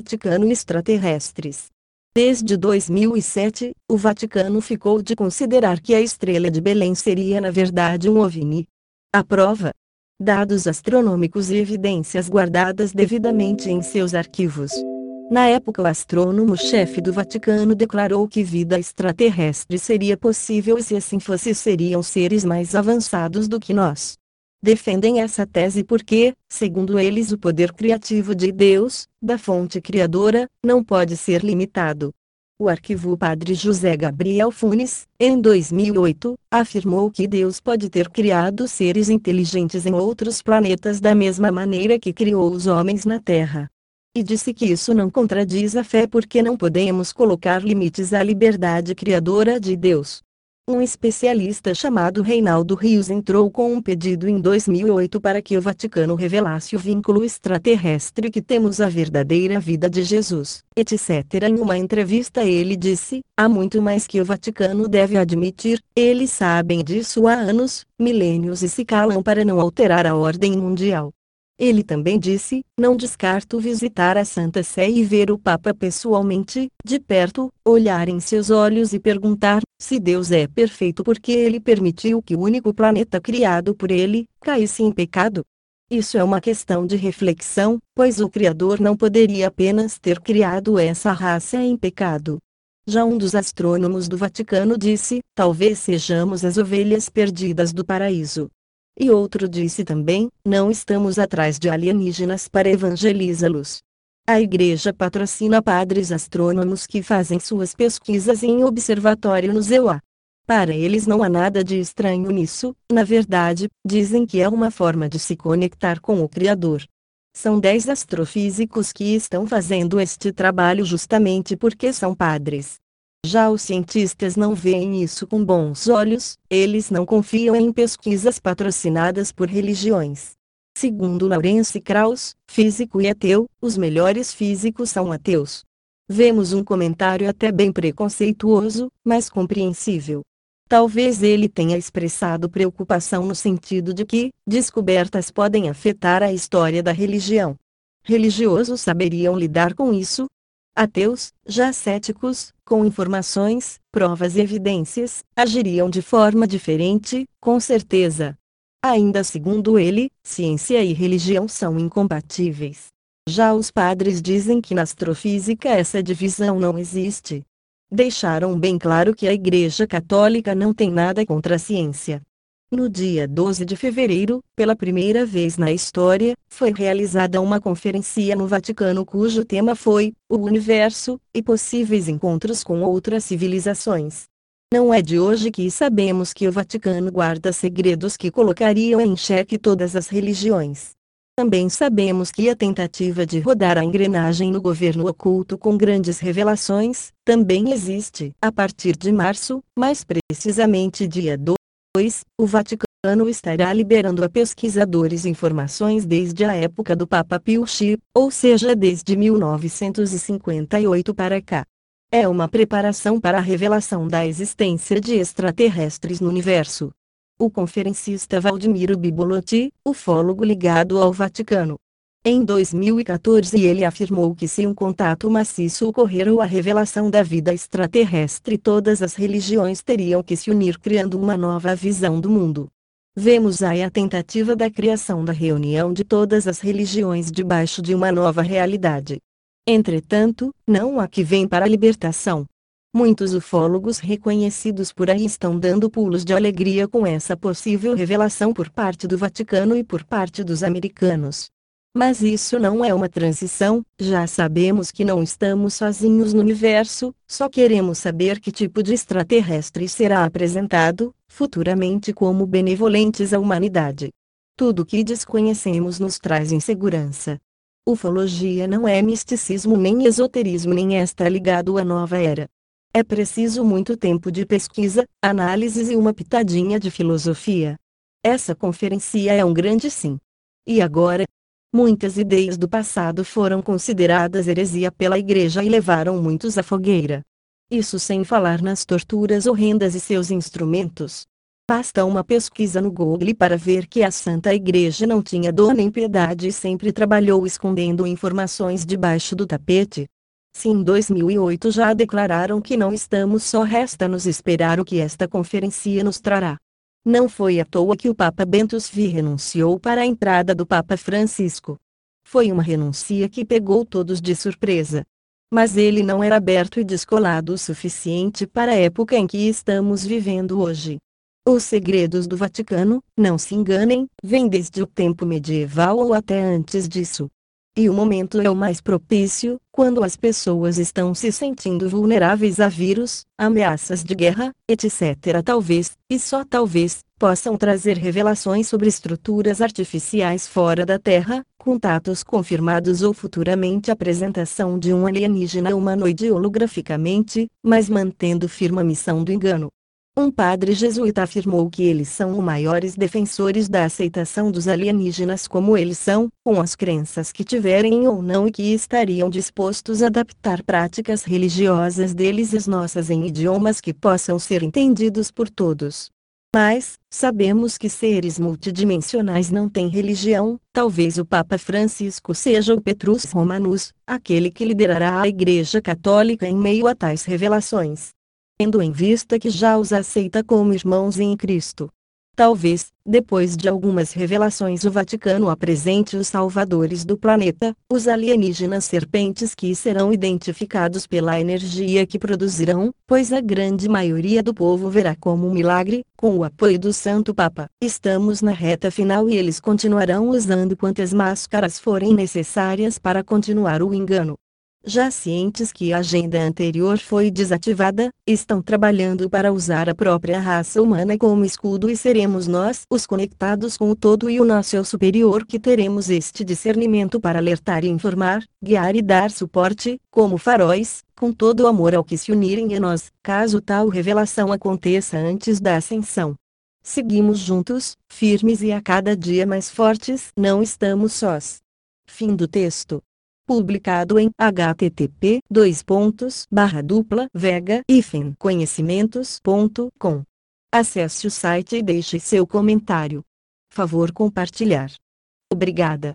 Vaticano extraterrestres. Desde 2007, o Vaticano ficou de considerar que a estrela de Belém seria na verdade um OVNI. A prova? Dados astronômicos e evidências guardadas devidamente em seus arquivos. Na época, o astrônomo-chefe do Vaticano declarou que vida extraterrestre seria possível e, se assim fosse, seriam seres mais avançados do que nós defendem essa tese porque, segundo eles, o poder criativo de Deus, da fonte criadora, não pode ser limitado. O arquivo Padre José Gabriel Funes, em 2008, afirmou que Deus pode ter criado seres inteligentes em outros planetas da mesma maneira que criou os homens na Terra. E disse que isso não contradiz a fé porque não podemos colocar limites à liberdade criadora de Deus. Um especialista chamado Reinaldo Rios entrou com um pedido em 2008 para que o Vaticano revelasse o vínculo extraterrestre que temos à verdadeira vida de Jesus, etc. Em uma entrevista ele disse: há muito mais que o Vaticano deve admitir, eles sabem disso há anos, milênios e se calam para não alterar a ordem mundial. Ele também disse: Não descarto visitar a Santa Sé e ver o Papa pessoalmente, de perto, olhar em seus olhos e perguntar: se Deus é perfeito porque ele permitiu que o único planeta criado por ele caísse em pecado? Isso é uma questão de reflexão, pois o Criador não poderia apenas ter criado essa raça em pecado. Já um dos astrônomos do Vaticano disse: talvez sejamos as ovelhas perdidas do paraíso. E outro disse também: Não estamos atrás de alienígenas para evangelizá-los. A igreja patrocina padres astrônomos que fazem suas pesquisas em observatório no ZEUA. Para eles não há nada de estranho nisso, na verdade, dizem que é uma forma de se conectar com o Criador. São dez astrofísicos que estão fazendo este trabalho justamente porque são padres. Já os cientistas não veem isso com bons olhos, eles não confiam em pesquisas patrocinadas por religiões. Segundo Lawrence Krauss, físico e ateu, os melhores físicos são ateus. Vemos um comentário até bem preconceituoso, mas compreensível. Talvez ele tenha expressado preocupação no sentido de que descobertas podem afetar a história da religião. Religiosos saberiam lidar com isso, Ateus, já céticos, com informações, provas e evidências, agiriam de forma diferente, com certeza. Ainda segundo ele, ciência e religião são incompatíveis. Já os padres dizem que na astrofísica essa divisão não existe. Deixaram bem claro que a Igreja Católica não tem nada contra a ciência. No dia 12 de fevereiro, pela primeira vez na história, foi realizada uma conferência no Vaticano cujo tema foi o universo e possíveis encontros com outras civilizações. Não é de hoje que sabemos que o Vaticano guarda segredos que colocariam em xeque todas as religiões. Também sabemos que a tentativa de rodar a engrenagem no governo oculto com grandes revelações também existe. A partir de março, mais precisamente dia 2 o Vaticano estará liberando a pesquisadores informações desde a época do Papa Pio X, ou seja desde 1958 para cá. É uma preparação para a revelação da existência de extraterrestres no universo. O conferencista Valdemiro Bibolotti, ufólogo ligado ao Vaticano, em 2014 ele afirmou que se um contato maciço ocorrer ou a revelação da vida extraterrestre todas as religiões teriam que se unir criando uma nova visão do mundo. Vemos aí a tentativa da criação da reunião de todas as religiões debaixo de uma nova realidade. Entretanto, não há que vem para a libertação. Muitos ufólogos reconhecidos por aí estão dando pulos de alegria com essa possível revelação por parte do Vaticano e por parte dos americanos. Mas isso não é uma transição, já sabemos que não estamos sozinhos no universo, só queremos saber que tipo de extraterrestre será apresentado, futuramente como benevolentes à humanidade. Tudo que desconhecemos nos traz insegurança. Ufologia não é misticismo nem esoterismo nem está ligado à nova era. É preciso muito tempo de pesquisa, análises e uma pitadinha de filosofia. Essa conferência é um grande sim. E agora, Muitas ideias do passado foram consideradas heresia pela Igreja e levaram muitos à fogueira. Isso sem falar nas torturas horrendas e seus instrumentos. Basta uma pesquisa no Google para ver que a Santa Igreja não tinha dor nem piedade e sempre trabalhou escondendo informações debaixo do tapete. Se em 2008 já declararam que não estamos só resta-nos esperar o que esta conferência nos trará. Não foi à toa que o Papa Bento XV renunciou para a entrada do Papa Francisco. Foi uma renúncia que pegou todos de surpresa. Mas ele não era aberto e descolado o suficiente para a época em que estamos vivendo hoje. Os segredos do Vaticano, não se enganem, vêm desde o tempo medieval ou até antes disso. E o momento é o mais propício, quando as pessoas estão se sentindo vulneráveis a vírus, ameaças de guerra, etc. Talvez, e só talvez, possam trazer revelações sobre estruturas artificiais fora da Terra, contatos confirmados ou futuramente apresentação de um alienígena humanoide holograficamente, mas mantendo firme a missão do engano. Um padre jesuíta afirmou que eles são os maiores defensores da aceitação dos alienígenas como eles são, com as crenças que tiverem ou não e que estariam dispostos a adaptar práticas religiosas deles às nossas em idiomas que possam ser entendidos por todos. Mas, sabemos que seres multidimensionais não têm religião, talvez o Papa Francisco seja o Petrus Romanus, aquele que liderará a Igreja Católica em meio a tais revelações tendo em vista que já os aceita como irmãos em Cristo. Talvez, depois de algumas revelações, o Vaticano apresente os salvadores do planeta, os alienígenas serpentes que serão identificados pela energia que produzirão, pois a grande maioria do povo verá como um milagre, com o apoio do Santo Papa. Estamos na reta final e eles continuarão usando quantas máscaras forem necessárias para continuar o engano já cientes que a agenda anterior foi desativada, estão trabalhando para usar a própria raça humana como escudo e seremos nós os conectados com o todo e o nosso eu superior que teremos este discernimento para alertar e informar, guiar e dar suporte, como faróis, com todo o amor ao que se unirem a nós, caso tal revelação aconteça antes da ascensão. Seguimos juntos, firmes e a cada dia mais fortes. Não estamos sós. Fim do texto publicado em http dois pontos barra dupla vega conhecimentos.com. Acesse o site e deixe seu comentário. Favor compartilhar. Obrigada.